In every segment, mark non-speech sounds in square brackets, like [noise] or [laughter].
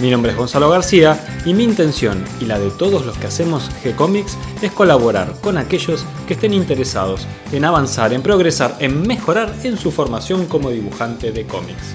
Mi nombre es Gonzalo García y mi intención y la de todos los que hacemos G-Comics es colaborar con aquellos que estén interesados en avanzar, en progresar, en mejorar en su formación como dibujante de cómics.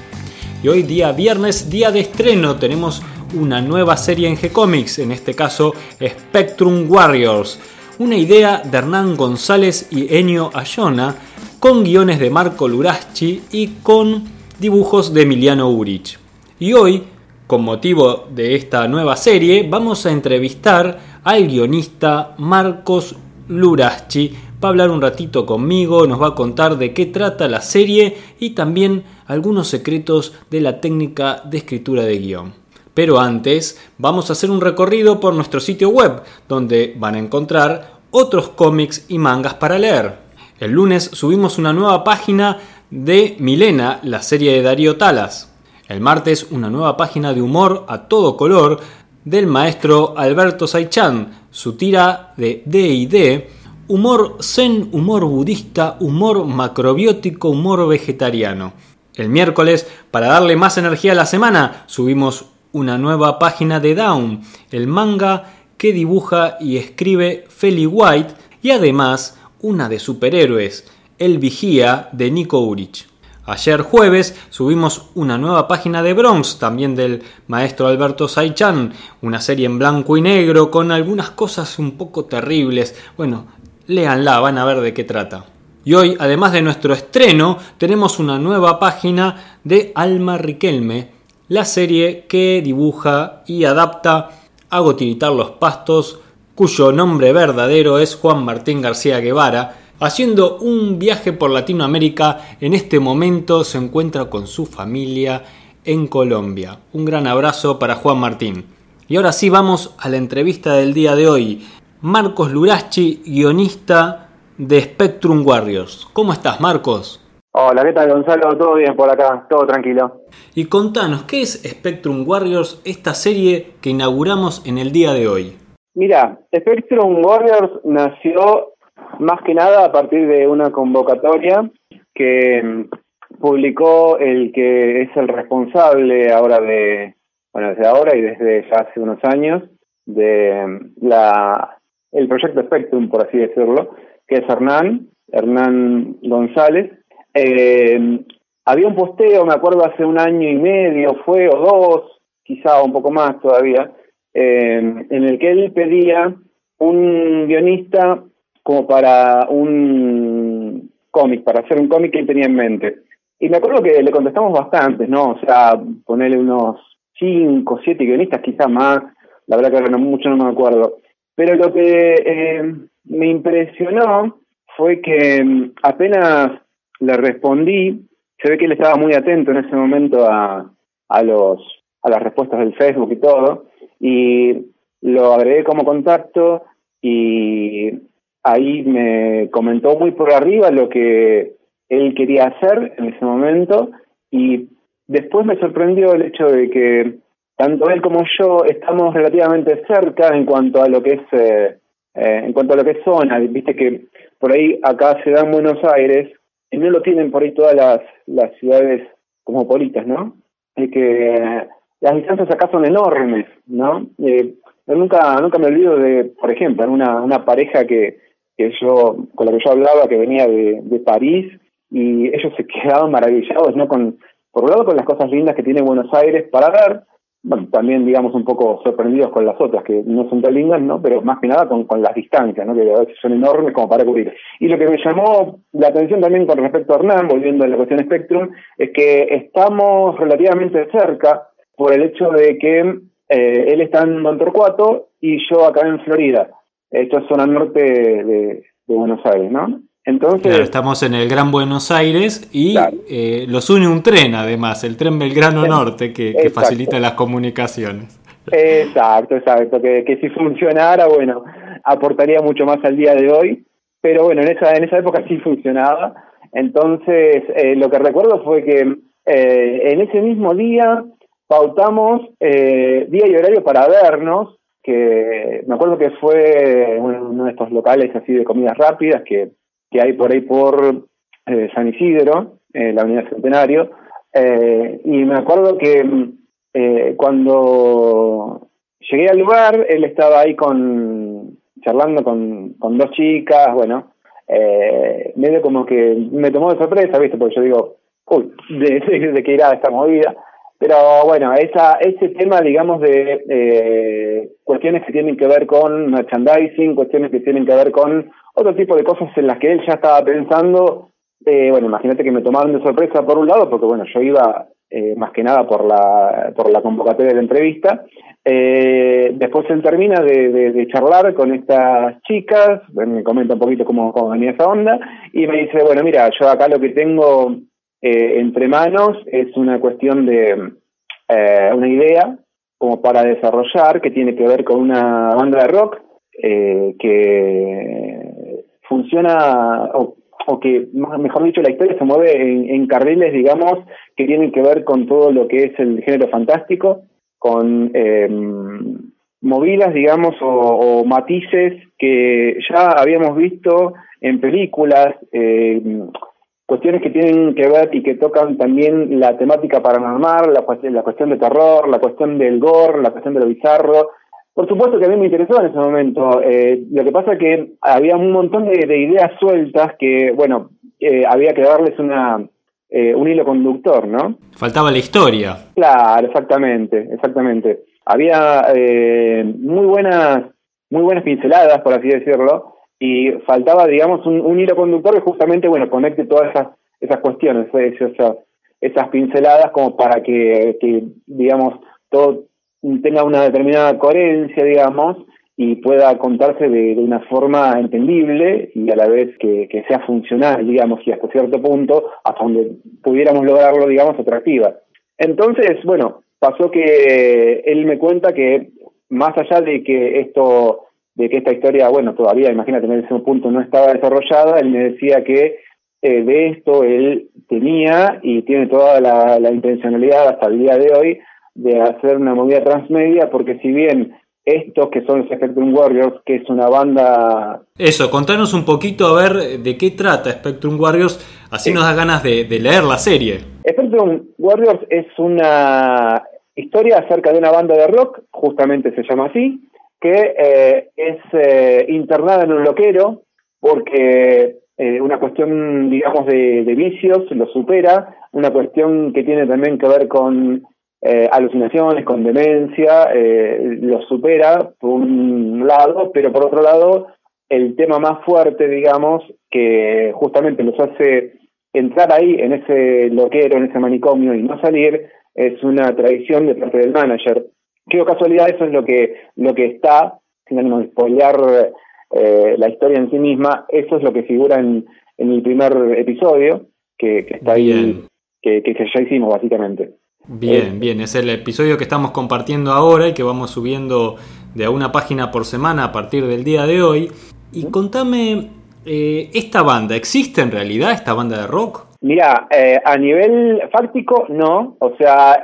Y hoy día viernes, día de estreno, tenemos una nueva serie en G-Comics, en este caso Spectrum Warriors, una idea de Hernán González y Enio Ayona, con guiones de Marco Luraschi y con dibujos de Emiliano Urich. Y hoy, con motivo de esta nueva serie, vamos a entrevistar al guionista Marcos Luraschi. Va a hablar un ratito conmigo, nos va a contar de qué trata la serie y también algunos secretos de la técnica de escritura de guion. Pero antes vamos a hacer un recorrido por nuestro sitio web, donde van a encontrar otros cómics y mangas para leer. El lunes subimos una nueva página de Milena, la serie de Darío Talas. El martes una nueva página de humor a todo color del maestro Alberto Saichan, su tira de D&D, humor zen, humor budista, humor macrobiótico, humor vegetariano. El miércoles, para darle más energía a la semana, subimos una nueva página de Down, el manga que dibuja y escribe Feli White, y además una de superhéroes, El Vigía de Nico Urich. Ayer jueves subimos una nueva página de Bronx, también del maestro Alberto Saichan, una serie en blanco y negro con algunas cosas un poco terribles. Bueno, léanla, van a ver de qué trata. Y hoy, además de nuestro estreno, tenemos una nueva página de Alma Riquelme, la serie que dibuja y adapta Hago tiritar los pastos, cuyo nombre verdadero es Juan Martín García Guevara, haciendo un viaje por Latinoamérica, en este momento se encuentra con su familia en Colombia. Un gran abrazo para Juan Martín. Y ahora sí vamos a la entrevista del día de hoy. Marcos Luraschi, guionista de Spectrum Warriors. ¿Cómo estás, Marcos? Hola, ¿qué tal, Gonzalo? ¿Todo bien por acá? ¿Todo tranquilo? Y contanos, ¿qué es Spectrum Warriors, esta serie que inauguramos en el día de hoy? Mira, Spectrum Warriors nació más que nada a partir de una convocatoria que mm, publicó el que es el responsable ahora de, bueno, desde ahora y desde ya hace unos años, de mm, la el proyecto Spectrum, por así decirlo, que es Hernán, Hernán González. Eh, había un posteo, me acuerdo, hace un año y medio, fue, o dos, quizá un poco más todavía, eh, en el que él pedía un guionista como para un cómic, para hacer un cómic que él tenía en mente. Y me acuerdo que le contestamos bastantes, ¿no? O sea, ponerle unos cinco, siete guionistas, quizá más, la verdad que ahora no mucho no me acuerdo. Pero lo que eh, me impresionó fue que mm, apenas le respondí, se ve que él estaba muy atento en ese momento a, a los a las respuestas del Facebook y todo, y lo agregué como contacto y ahí me comentó muy por arriba lo que él quería hacer en ese momento y después me sorprendió el hecho de que tanto él como yo estamos relativamente cerca en cuanto a lo que es eh, eh, en cuanto a lo que es zona, viste que por ahí acá se da en Buenos Aires, y no lo tienen por ahí todas las, las ciudades cosmopolitas, ¿no? Es que las distancias acá son enormes, ¿no? Eh, yo nunca, nunca me olvido de, por ejemplo, una, una pareja que, que yo, con la que yo hablaba, que venía de, de París, y ellos se [laughs] quedaban maravillados, ¿no? Con, por un lado, con las cosas lindas que tiene Buenos Aires para ver, bueno, también digamos un poco sorprendidos con las otras, que no son tan lindas, ¿no? Pero más que nada con, con las distancias, ¿no? Que a veces son enormes como para cubrir. Y lo que me llamó la atención también con respecto a Hernán, volviendo a la cuestión Spectrum, es que estamos relativamente cerca por el hecho de que eh, él está en Don Torcuato y yo acá en Florida. Es zona norte de, de Buenos Aires, ¿no? Entonces, estamos en el Gran Buenos Aires y eh, los une un tren además, el tren Belgrano Norte, que, facilita las comunicaciones. Exacto, exacto, que, que si funcionara, bueno, aportaría mucho más al día de hoy, pero bueno, en esa, en esa época sí funcionaba. Entonces, eh, lo que recuerdo fue que eh, en ese mismo día pautamos eh, día y horario para vernos, que me acuerdo que fue uno de estos locales así de comidas rápidas que, que hay por ahí por San Isidro, la Unidad Centenario, y me acuerdo que cuando llegué al lugar, él estaba ahí con charlando con, con dos chicas, bueno, eh, medio como que me tomó de sorpresa, ¿viste? Porque yo digo, uy, de, [laughs] de, qué irá esta movida. Pero bueno, esa, ese tema, digamos, de eh, cuestiones que tienen que ver con merchandising, cuestiones que tienen que ver con otro tipo de cosas en las que él ya estaba pensando, eh, bueno, imagínate que me tomaron de sorpresa por un lado, porque bueno, yo iba eh, más que nada por la, por la convocatoria de la entrevista. Eh, después él termina de, de, charlar con estas chicas, me comenta un poquito cómo, cómo, venía esa onda, y me dice, bueno, mira, yo acá lo que tengo eh, entre manos es una cuestión de eh, una idea como para desarrollar que tiene que ver con una banda de rock eh, que funciona, o o que, mejor dicho, la historia se mueve en, carriles, digamos, que tienen que ver con todo lo que es el género fantástico, con em, movidas, digamos, o, matices que ya habíamos visto en películas, em, cuestiones que tienen que ver y que tocan también la temática paranormal, la, la cuestión de terror, la cuestión del gore, la cuestión de lo bizarro, por supuesto que a mí me interesó en ese momento. Eh, lo que pasa que había un montón de, ideas sueltas que, bueno, eh, había que darles una, eh, un hilo conductor, ¿no? Faltaba la historia. Claro, exactamente, exactamente. Había muy buenas, muy buenas pinceladas, por así decirlo, y faltaba, digamos, un, hilo conductor que justamente, bueno, conecte todas esas, esas cuestiones, esas, esas pinceladas como para que, que digamos, todo tenga una determinada coherencia, digamos, y pueda contarse de, una forma entendible y a la vez que, sea funcional, digamos, y hasta cierto punto, hasta donde pudiéramos lograrlo, digamos, atractiva. Entonces, bueno, pasó que él me cuenta que más allá de que esto, de que esta historia, bueno, todavía, imagínate, en ese punto no estaba desarrollada, él me decía que eh, de esto él tenía y tiene toda la intencionalidad hasta el día de hoy de hacer una movida transmedia, porque si bien estos que son los Spectrum Warriors, que es una banda... Eso, contanos un poquito a ver de qué trata Spectrum Warriors, así nos da ganas de, leer la serie. Spectrum Warriors es una historia acerca de una banda de rock, justamente se llama así, que eh, es eh, internada en un loquero porque eh, una cuestión, digamos, de, de, vicios lo supera, una cuestión que tiene también que ver con eh, alucinaciones, con demencia, lo supera por un lado, pero por otro lado, el tema más fuerte, digamos, que justamente los hace entrar ahí en ese loquero, en ese manicomio y no salir, es una tradición de parte del manager. Qué casualidad, eso es lo que, lo que está, sin ánimo de spoilear eh, la historia en sí misma, eso es lo que figura en, en el primer episodio, que, que está ahí, que, que ya hicimos básicamente. Bien, eh, bien, es el episodio que estamos compartiendo ahora y que vamos subiendo de a una página por semana a partir del día de hoy. Y contame, eh, ¿esta banda existe en realidad, esta banda de rock? Mira, eh, a nivel fáctico no, o sea,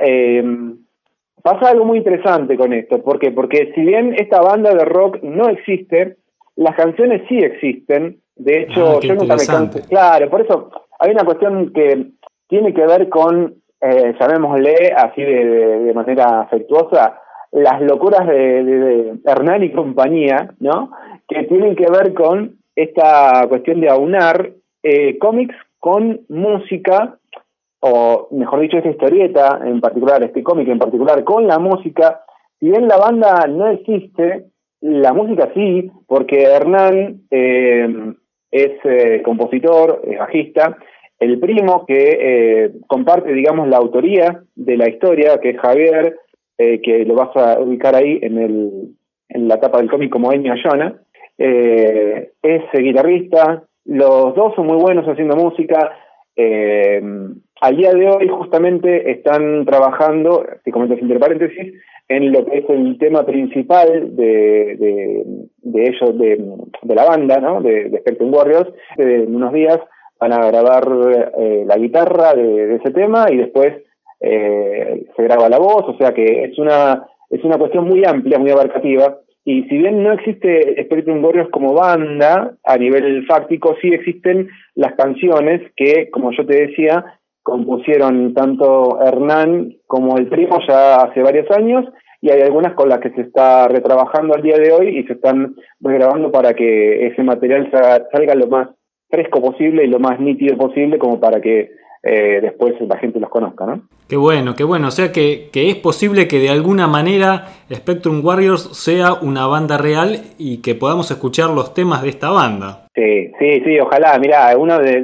pasa algo muy interesante con esto, ¿por qué? Porque si bien esta banda de rock no existe, las canciones sí existen, de hecho, ah, yo nunca me canto. Claro, por eso hay una cuestión que tiene que ver con eh, llamémosle así de, manera afectuosa, las locuras de, Hernán y compañía, ¿no? Que tienen que ver con esta cuestión de aunar eh, cómics con música, o mejor dicho, esta historieta en particular, este cómic en particular, con la música. Si bien la banda no existe, la música sí, porque Hernán eh, es eh, compositor, es bajista, el primo que eh, comparte, digamos, la autoría de la historia, que es Javier, eh, que lo vas a ubicar ahí en, el, en la tapa del cómic como Ennio Ayona, eh, es guitarrista, los dos son muy buenos haciendo música, al día de hoy justamente están trabajando, si comento entre paréntesis, en lo que es el tema principal de, de ellos, de, la banda, ¿no? De, de Spectrum Warriors. En unos días van a grabar eh, la guitarra de, ese tema y después eh, se graba la voz, o sea que es una, es una cuestión muy amplia, muy abarcativa. Y si bien no existe Spectrum Warriors como banda, a nivel fáctico sí existen las canciones que, como yo te decía, compusieron tanto Hernán como el primo ya hace varios años y hay algunas con las que se está retrabajando al día de hoy y se están regrabando para que ese material salga lo más fresco posible y lo más nítido posible como para que eh, después la gente los conozca, ¿no? Qué bueno, qué bueno. O sea que, que, es posible que de alguna manera Spectrum Warriors sea una banda real y que podamos escuchar los temas de esta banda. Sí, sí, sí, ojalá. Mira, uno de,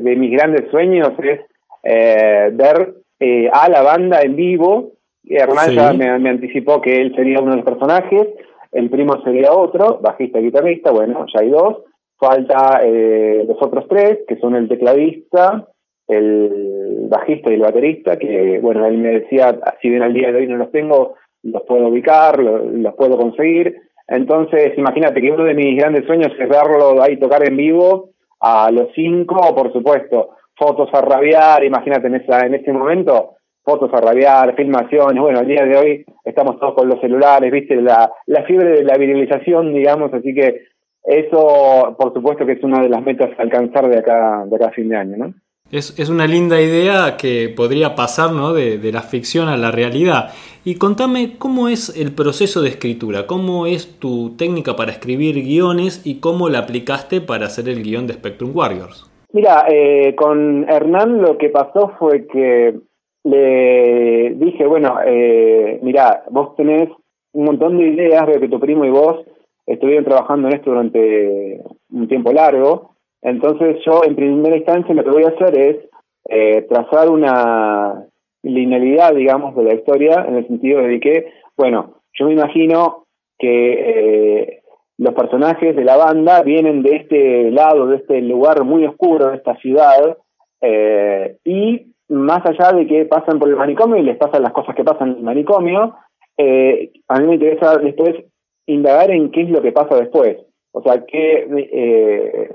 de, mis grandes sueños es eh, ver eh, a la banda en vivo Hernán ya me, anticipó que él sería uno de los personajes, el primo sería otro, bajista y guitarrista, bueno, ya hay dos. Falta eh, los otros tres, que son el tecladista, el bajista y el baterista, que, bueno, él me decía, si bien al día de hoy no los tengo, los puedo ubicar, los, puedo conseguir. Entonces, imagínate que uno de mis grandes sueños es verlo ahí tocar en vivo a los cinco, por supuesto, fotos a rabiar, imagínate en, esa, en ese momento, fotos a rabiar, filmaciones, bueno, al día de hoy estamos todos con los celulares, viste, la, la fiebre de la virilización, digamos, así que eso, por supuesto que es una de las metas a alcanzar de acá, de acá a fin de año, ¿no? Es, es una linda idea que podría pasar de, de la ficción a la realidad. Y contame cómo es el proceso de escritura, cómo es tu técnica para escribir guiones y cómo la aplicaste para hacer el guion de Spectrum Warriors. Mira, eh, con Hernán lo que pasó fue que le dije, bueno, eh, mira, vos tenés un montón de ideas, veo que tu primo y vos estuvieron trabajando en esto durante un tiempo largo, entonces yo en primera instancia lo que voy a hacer es eh, trazar una linealidad, digamos, de la historia, en el sentido de que, bueno, yo me imagino que eh, los personajes de la banda vienen de este lado, de este lugar muy oscuro, de esta ciudad, eh, y más allá de que pasan por el manicomio y les pasan las cosas que pasan en el manicomio, eh, a mí me interesa después indagar en qué es lo que pasa después. O sea, qué, eh,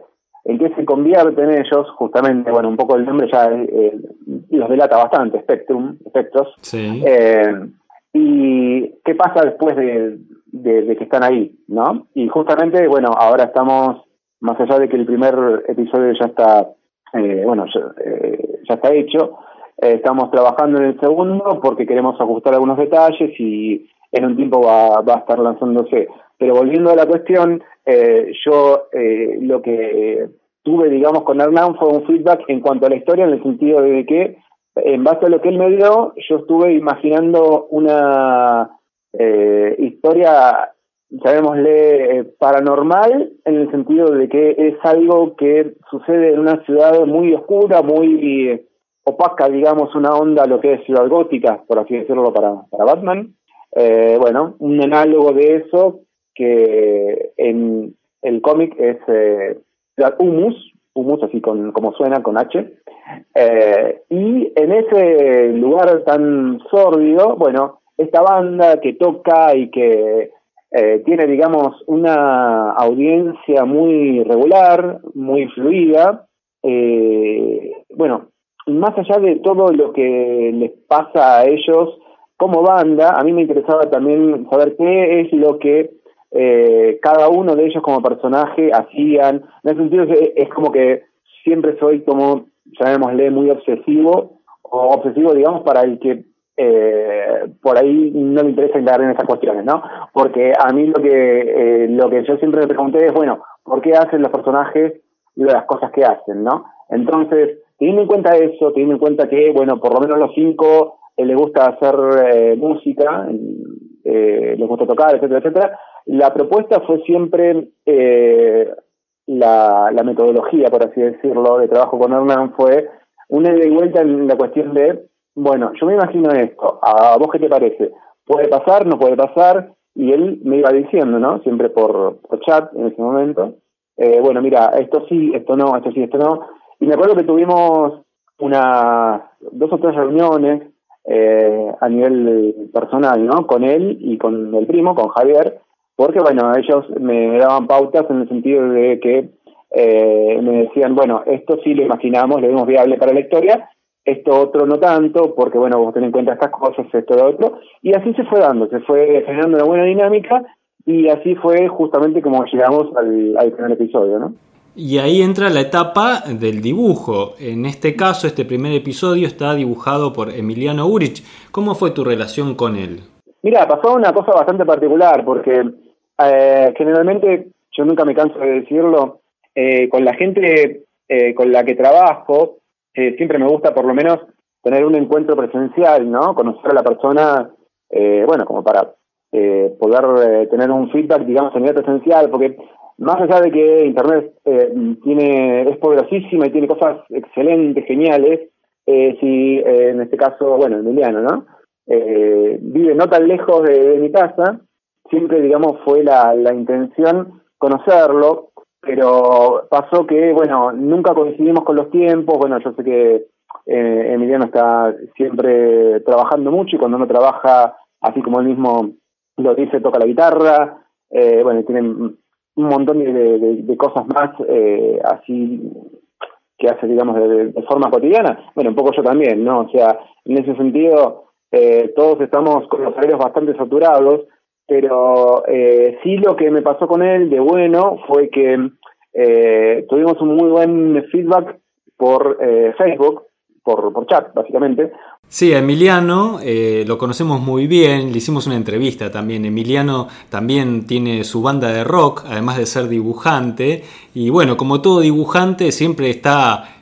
en qué se convierten ellos, justamente, bueno, un poco el nombre ya eh, los delata bastante, Spectrum, Spectros. Sí. Eh, y qué pasa después de, que están ahí, ¿no? Y justamente, bueno, ahora estamos, más allá de que el primer episodio ya está, eh, bueno, ya, eh, está hecho, eh, estamos trabajando en el segundo porque queremos ajustar algunos detalles y en un tiempo va, a estar lanzándose. Pero volviendo a la cuestión, eh, yo lo que tuve, digamos, con Hernán fue un feedback en cuanto a la historia, en el sentido de que, en base a lo que él me dio, yo estuve imaginando una eh, historia, llamémosle, paranormal, en el sentido de que es algo que sucede en una ciudad muy oscura, muy opaca, digamos, una onda, lo que es ciudad gótica, por así decirlo, para, para Batman. Eh, bueno, un análogo de eso que en el cómic es eh, Humus, Humus así con, como suena, con H. Eh, y en ese lugar tan sórdido, bueno, esta banda que toca y que eh, tiene, digamos, una audiencia muy regular, muy fluida, eh, bueno, más allá de todo lo que les pasa a ellos como banda, a mí me interesaba también saber qué es lo que eh, cada uno de ellos como personaje hacían. En ese sentido es, como que siempre soy como, llamémosle, muy obsesivo, o obsesivo, digamos, para el que eh, por ahí no le interesa indagar en esas cuestiones, ¿no? Porque a mí lo que, eh, lo que yo siempre me pregunté es, bueno, ¿por qué hacen los personajes las cosas que hacen, ¿no? Entonces, teniendo en cuenta eso, teniendo en cuenta que, bueno, por lo menos los cinco eh, les gusta hacer eh, música, les gusta tocar, etcétera, etcétera, la propuesta fue siempre eh, la, metodología, por así decirlo, de trabajo con Hernán fue una ida y vuelta en la cuestión de, bueno, yo me imagino esto, ¿a vos qué te parece? ¿Puede pasar? ¿No puede pasar? Y él me iba diciendo, ¿no? Siempre por, por chat en ese momento. Eh, bueno, mira, esto sí, esto no, esto sí, esto no y me acuerdo que tuvimos unas dos o tres reuniones eh, a nivel personal, ¿no? Con él y con el primo, con Javier, porque bueno, ellos me daban pautas en el sentido de que eh, me decían, bueno, esto sí lo imaginamos, lo vemos viable para la historia, esto otro no tanto, porque bueno, vos tenés en cuenta estas cosas, esto lo otro, y así se fue dando, se fue generando una buena dinámica, y así fue justamente como llegamos al, al primer episodio, ¿no? Y ahí entra la etapa del dibujo. En este caso, este primer episodio está dibujado por Emiliano Urich. ¿Cómo fue tu relación con él? Mira, pasó una cosa bastante particular, porque eh, generalmente, yo nunca me canso de decirlo, eh, con la gente eh, con la que trabajo, siempre me gusta por lo menos tener un encuentro presencial, ¿no? Conocer a la persona, bueno, como para poder tener un feedback, digamos, a nivel presencial, porque más allá de que Internet tiene es poderosísima y tiene cosas excelentes, geniales, si en este caso, bueno, Emiliano, ¿no? vive no tan lejos de mi casa, siempre, digamos, fue la, la intención conocerlo, pero pasó que, bueno, nunca coincidimos con los tiempos, bueno, yo sé que eh, Emiliano está siempre trabajando mucho y cuando no trabaja, así como él mismo lo dice, toca la guitarra, eh, bueno, tiene un montón de, de, cosas más eh, así que hace, digamos, de, forma cotidiana. Bueno, un poco yo también, ¿no? O sea, en ese sentido, eh, todos estamos con los horarios bastante saturados, pero eh, sí lo que me pasó con él de bueno fue que eh, tuvimos un muy buen feedback por eh, Facebook, por, por chat básicamente. Sí, a Emiliano eh, lo conocemos muy bien, le hicimos una entrevista también. Emiliano también tiene su banda de rock, además de ser dibujante, y bueno, como todo dibujante siempre está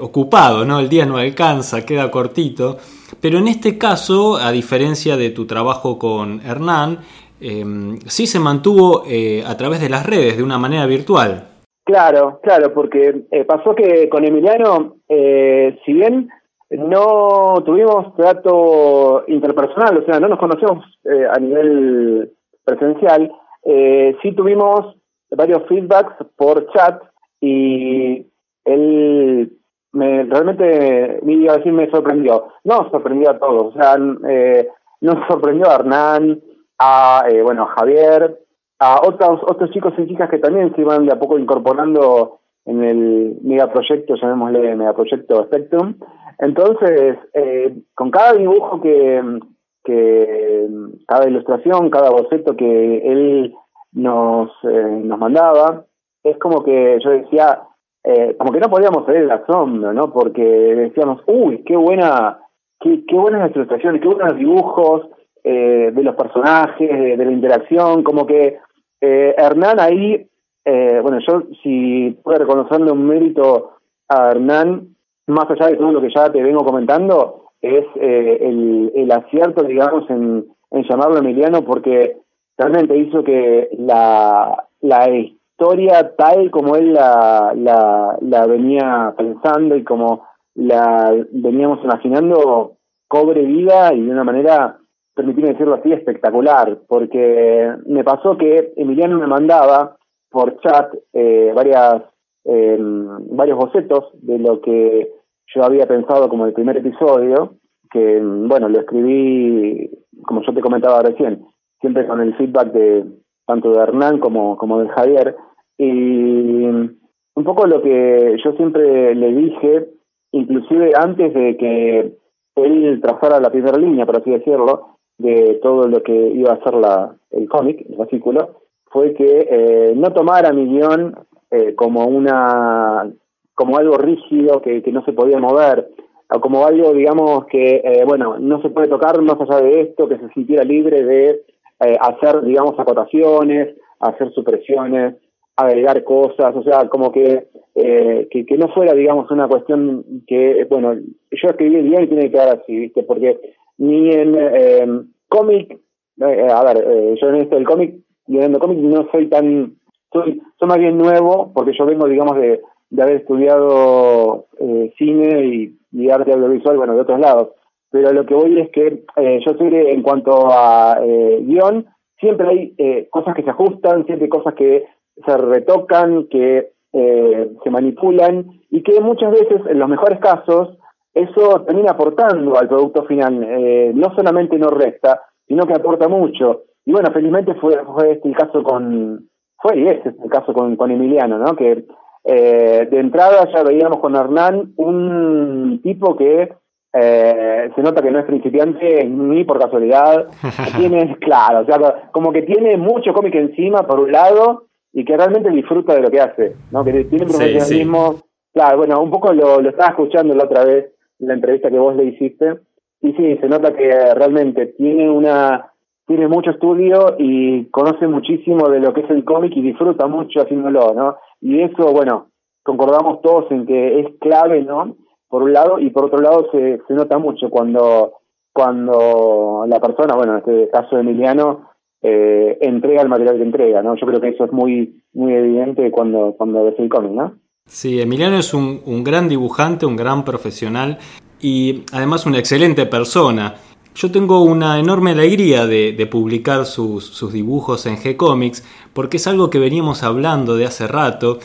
ocupado, ¿no? El día no alcanza, queda cortito. Pero en este caso, a diferencia de tu trabajo con Hernán, eh, sí se mantuvo eh, a través de las redes, de una manera virtual. Claro, claro, porque eh, pasó que con Emiliano, eh, si bien no tuvimos trato interpersonal, o sea, no nos conocemos a nivel presencial, sí tuvimos varios feedbacks por chat y él me realmente me iba a decir me sorprendió. No, sorprendió a todos. O sea, eh, nos sorprendió a Hernán, a eh, bueno Javier, a otros otros chicos y chicas que también se iban de a poco incorporando en el megaproyecto, llamémosle megaproyecto Spectrum. Entonces, eh, con cada dibujo que, que, cada ilustración, cada boceto que él nos, eh, nos mandaba, es como que yo decía, eh, como que no podíamos salir el asombro, ¿no? Porque decíamos, uy, qué buena, qué, qué buenas ilustraciones, qué buenos dibujos eh, de los personajes, de, la interacción, como que eh, Hernán ahí, eh, bueno, yo si puedo reconocerle un mérito a Hernán, más allá de todo lo que ya te vengo comentando, es eh, el, el acierto, digamos, en, en llamarlo Emiliano, porque realmente hizo que la, la historia tal como él la, la, venía pensando y como la veníamos imaginando cobre vida y de una manera, permitirme decirlo así, espectacular, porque me pasó que Emiliano me mandaba por chat eh, varias eh, varios bocetos de lo que yo había pensado como el primer episodio, que bueno, lo escribí, como yo te comentaba recién, siempre con el feedback de tanto de Hernán como, como de Javier, y un poco lo que yo siempre le dije, inclusive antes de que él trazara la primera línea, por así decirlo, de todo lo que iba a ser la, el cómic, el fascículo, fue que eh, no tomara mi guion eh, como una como algo rígido que, que no se podía mover, o como algo, digamos, que, eh, bueno, no se puede tocar más allá de esto, que se sintiera libre de eh, hacer, digamos, acotaciones, hacer supresiones, agregar cosas, o sea, como que, eh, que, no fuera, digamos, una cuestión que, bueno, yo escribí el guion y tiene que quedar así, ¿viste? Porque ni en eh, cómic, eh, a ver, eh, yo en esto del cómic, leyendo cómic no soy tan, soy, soy más bien nuevo, porque yo vengo, digamos, de, de haber estudiado cine y, y, arte audiovisual, bueno, de otros lados. Pero lo que voy es que eh, yo soy en cuanto a eh, guion, siempre hay eh, cosas que se ajustan, siempre hay cosas que se retocan, que eh, se manipulan y que muchas veces, en los mejores casos, eso termina aportando al producto final. Eh, no solamente no resta, sino que aporta mucho. y bueno, felizmente fue, este el caso con, fue y este es el caso con, con Emiliano, ¿no? Que eh, de entrada ya veíamos con Hernán un tipo que eh, se nota que no es principiante ni por casualidad, [laughs] tiene, claro, o sea, como que tiene mucho cómic encima por un lado y que realmente disfruta de lo que hace, ¿no? Que tiene profesionalismo, claro, bueno, un poco lo, lo estaba escuchando la otra vez, en la entrevista que vos le hiciste, y sí, se nota que realmente tiene una tiene mucho estudio y conoce muchísimo de lo que es el cómic y disfruta mucho haciéndolo, ¿no? Y eso, bueno, concordamos todos en que es clave, ¿no? Por un lado, y por otro lado se, se nota mucho cuando, cuando la persona, bueno, en este caso Emiliano, eh, entrega el material que entrega, ¿no? Yo creo que eso es muy, muy evidente cuando, cuando ves el cómic, ¿no? Sí, Emiliano es un, un gran dibujante, un gran profesional y además una excelente persona. Yo tengo una enorme alegría de, publicar sus, dibujos en G-Comics porque es algo que veníamos hablando de hace rato.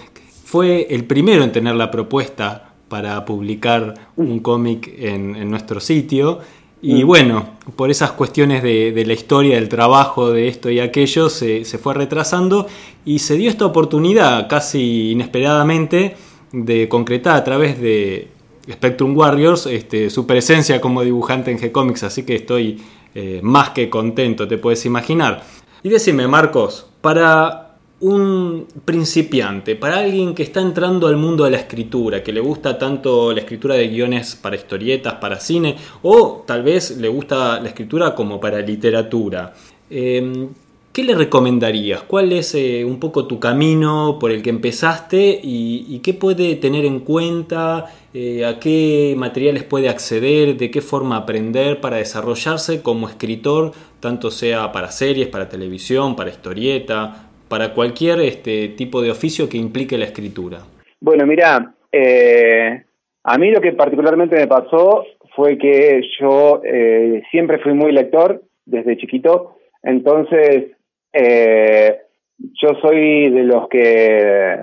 Fue el primero en tener la propuesta para publicar un cómic en, nuestro sitio. Y mm. bueno, por esas cuestiones de, la historia, del trabajo, de esto y aquello, se, se fue retrasando y se dio esta oportunidad casi inesperadamente de concretar a través de Spectrum Warriors este, su presencia como dibujante en G-Comics, así que estoy eh, más que contento, te puedes imaginar. Y decime, Marcos, para un principiante, para alguien que está entrando al mundo de la escritura, que le gusta tanto la escritura de guiones para historietas, para cine, o tal vez le gusta la escritura como para literatura, eh, ¿Qué le recomendarías? ¿Cuál es eh, un poco tu camino por el que empezaste y, qué puede tener en cuenta? Eh, ¿A qué materiales puede acceder? ¿De qué forma aprender para desarrollarse como escritor, tanto sea para series, para televisión, para historieta, para cualquier este, tipo de oficio que implique la escritura? Bueno, mira, eh, a mí lo que particularmente me pasó fue que yo siempre fui muy lector desde chiquito, entonces eh, yo soy de los que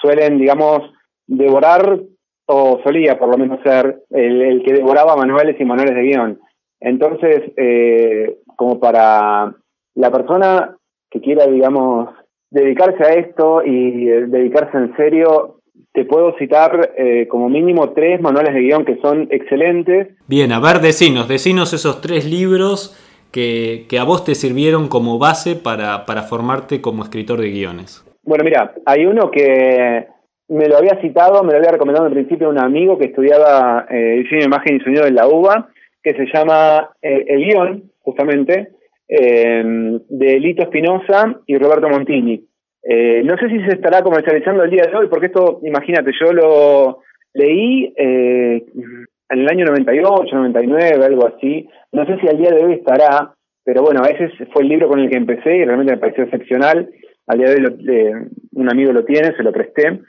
suelen, digamos, devorar, o solía por lo menos ser, el, que devoraba manuales y manuales de guion. Entonces, eh, como para la persona que quiera, digamos, dedicarse a esto y eh, dedicarse en serio, te puedo citar eh, como mínimo tres manuales de guion que son excelentes. Bien, a ver, decinos, decinos esos tres libros que, a vos te sirvieron como base para, para formarte como escritor de guiones? Bueno, mira, hay uno que me lo había citado, me lo había recomendado en principio un amigo que estudiaba eh, diseño de imagen y sonido en la UBA, que se llama eh, El guion, justamente, eh, de Lito Espinosa y Roberto Montini. Eh, no sé si se estará comercializando el día de hoy, porque esto, imagínate, yo lo leí en el año 98, 99, algo así. No sé si al día de hoy estará, pero bueno, ese fue el libro con el que empecé y realmente me pareció excepcional. Al día de hoy un amigo lo tiene, se lo presté.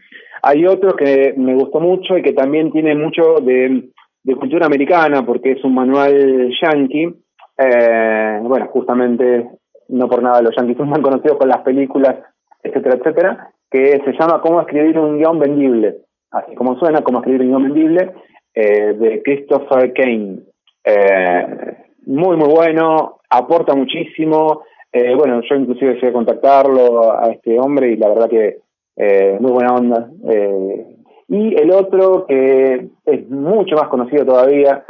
Hay otro que me gustó mucho y que también tiene mucho de, cultura americana porque es un manual yankee. Eh, bueno, justamente no por nada los yankees son tan conocidos con las películas, etcétera, etcétera, que se llama Cómo escribir un guion vendible. Así como suena, Cómo escribir un guion vendible eh, de Christopher Kane. Eh, muy, muy bueno, aporta muchísimo. Bueno, yo inclusive fui a contactarlo a este hombre y la verdad que muy buena onda. y el otro que es mucho más conocido todavía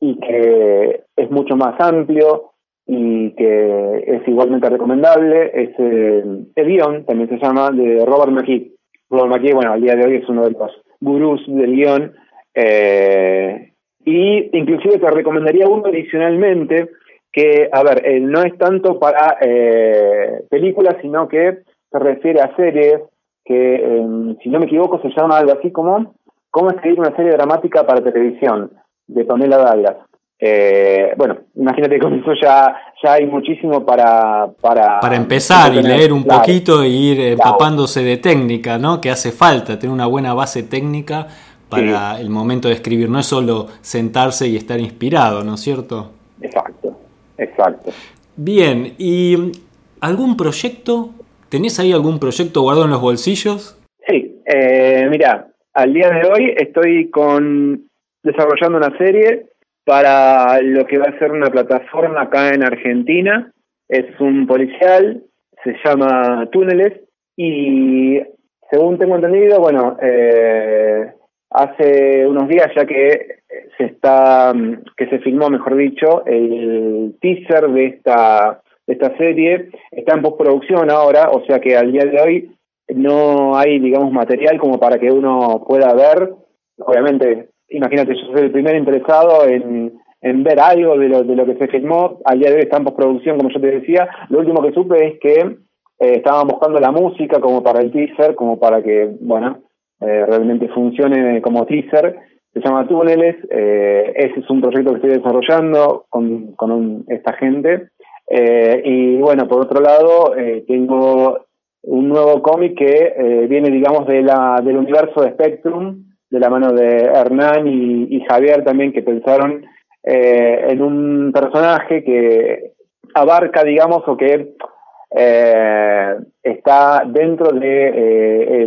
y que es mucho más amplio y que es igualmente recomendable es el guion, también se llama, de Robert McKee. Robert McKee, bueno, al día de hoy es uno de los gurús del guion eh, y inclusive te recomendaría uno adicionalmente que, a ver, eh, no es tanto para eh, películas, sino que se refiere a series que, em, si no me equivoco, se llama algo así como Cómo escribir una serie dramática para televisión, de Pamela Dallas. Eh, bueno, imagínate que con eso ya, ya hay muchísimo para... Para, para empezar y leer un poquito e ir empapándose de técnica, ¿no? Que hace falta, tener una buena base técnica para el momento de escribir. No es solo sentarse y estar inspirado, ¿no es cierto? Exacto, exacto. Bien, ¿y algún proyecto? ¿Tenés ahí algún proyecto guardado en los bolsillos? Sí, eh, mira, al día de hoy estoy con desarrollando una serie para lo que va a ser una plataforma acá en Argentina Es un policial, se llama Túneles y según tengo entendido, bueno, eh, hace unos días ya que se está, que se filmó, mejor dicho, el teaser de esta, de esta serie, está en postproducción ahora, o sea que al día de hoy no hay, digamos, material como para que uno pueda ver. Obviamente, imagínate, yo soy el primer interesado en, ver algo de lo, de lo que se filmó. Al día de hoy está postproducción, como yo te decía. Lo último que supe es que eh, estaban buscando la música como para el teaser, como para que, bueno, eh, realmente funcione como teaser. Se llama Túneles. Eh, ese es un proyecto que estoy desarrollando con, con esta gente. Eh, y bueno, por otro lado, tengo un nuevo cómic que viene, digamos, de la, del universo de Spectrum, de la mano de Hernán y, Javier también, que pensaron eh, en un personaje que abarca, digamos, o que eh, está dentro de eh,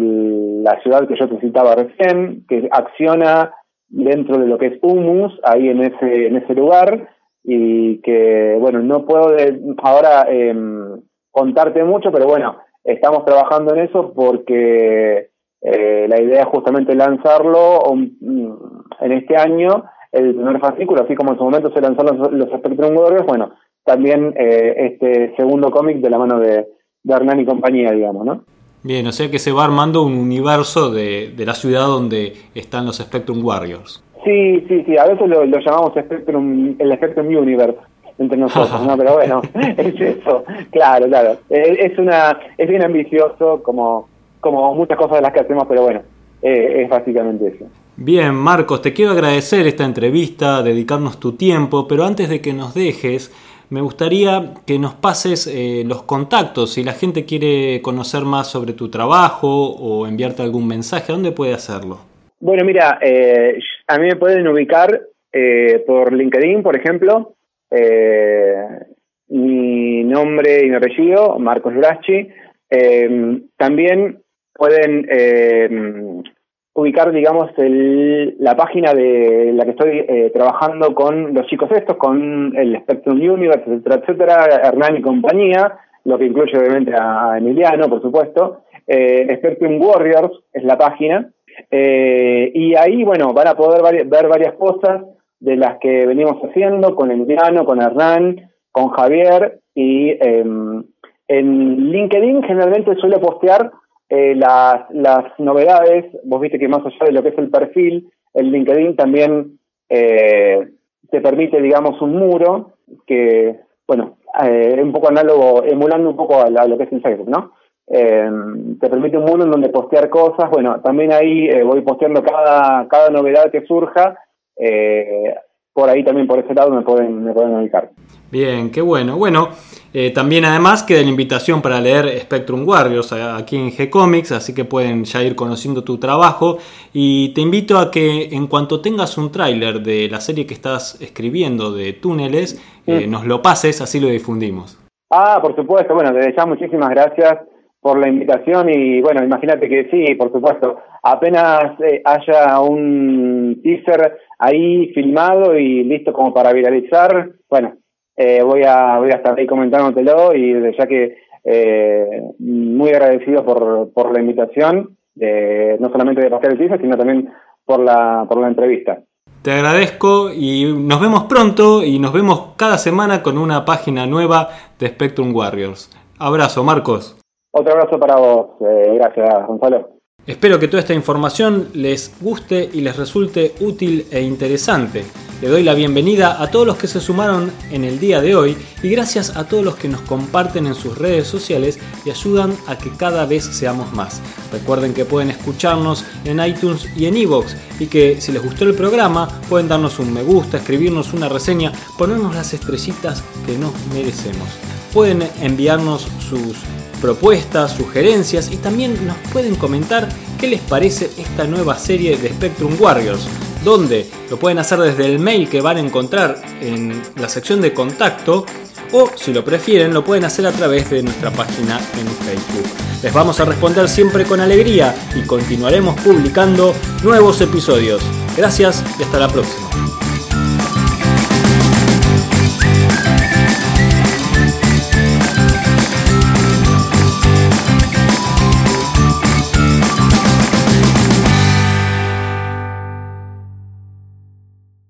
la ciudad que yo te citaba recién, que acciona dentro de lo que es Humus, ahí en ese, en ese lugar, y que, bueno, no puedo ahora em, contarte mucho, pero bueno, estamos trabajando en eso porque eh, la idea es justamente lanzarlo en este año el primer fascículo, así como en su momento se lanzaron los, los Spectrum Warriors, bueno, también eh, este segundo cómic de la mano de, de Hernán y compañía, digamos, ¿no? Bien, o sea que se va armando un universo de, de la ciudad donde están los Spectrum Warriors. Sí, sí, sí, a veces lo, lo llamamos Spectrum, el Spectrum Universe entre nosotros, ¿no? Pero bueno, [laughs] es eso, claro, claro. Es, una, es bien ambicioso como, como muchas cosas de las que hacemos, pero bueno, eh, es básicamente eso. Bien, Marcos, te quiero agradecer esta entrevista, dedicarnos tu tiempo, pero antes de que nos dejes, me gustaría que nos pases eh, los contactos. Si la gente quiere conocer más sobre tu trabajo o enviarte algún mensaje, ¿dónde puede hacerlo? Bueno, mira, eh, a mí me pueden ubicar por LinkedIn, por ejemplo. mi nombre y mi apellido, Marcos Lurachi. también pueden ubicar, digamos, el, la página de la que estoy eh, trabajando con los chicos estos, con el Spectrum Universe, etcétera, etcétera, Hernán y compañía, lo que incluye obviamente a Emiliano, por supuesto. Eh, Spectrum Warriors es la página. Eh, y ahí, bueno, van a poder ver varias cosas de las que venimos haciendo con Emiliano, con Hernán, con Javier. Y em, en LinkedIn generalmente suelo postear eh, las, novedades, vos viste que más allá de lo que es el perfil, el LinkedIn también eh, te permite, digamos, un muro que, bueno, eh, un poco análogo, emulando un poco a, lo que es el Facebook, ¿no? Eh, te permite un muro en donde postear cosas, bueno, también ahí eh, voy posteando cada, cada novedad que surja, eh, por ahí también por ese lado me pueden, me pueden ubicar. Bien, qué bueno. Bueno, eh, también además queda la invitación para leer Spectrum Warriors aquí en G-Comics, así que pueden ya ir conociendo tu trabajo. Y te invito a que en cuanto tengas un tráiler de la serie que estás escribiendo de túneles, eh, nos lo pases, así lo difundimos. Ah, por supuesto. Bueno, desde ya muchísimas gracias por la invitación y bueno, imagínate que sí, por supuesto, apenas eh, haya un teaser ahí filmado y listo como para viralizar, bueno, eh, voy a voy a estar ahí comentándotelo y ya que eh, muy agradecido por, por la invitación, de, no solamente de pasar el teaser, sino también por la, por la entrevista. Te agradezco y nos vemos pronto y nos vemos cada semana con una página nueva de Spectrum Warriors. Abrazo, Marcos. Otro abrazo para vos. Eh, gracias, Gonzalo. Espero que toda esta información les guste y les resulte útil e interesante. Le doy la bienvenida a todos los que se sumaron en el día de hoy y gracias a todos los que nos comparten en sus redes sociales y ayudan a que cada vez seamos más. Recuerden que pueden escucharnos en iTunes y en iVoox y que si les gustó el programa pueden darnos un me gusta, escribirnos una reseña, ponernos las estrellitas que nos merecemos. Pueden enviarnos sus propuestas, sugerencias y también nos pueden comentar qué les parece esta nueva serie de Spectrum Warriors, donde lo pueden hacer desde el mail que van a encontrar en la sección de contacto o si lo prefieren lo pueden hacer a través de nuestra página en Facebook. Les vamos a responder siempre con alegría y continuaremos publicando nuevos episodios. Gracias y hasta la próxima.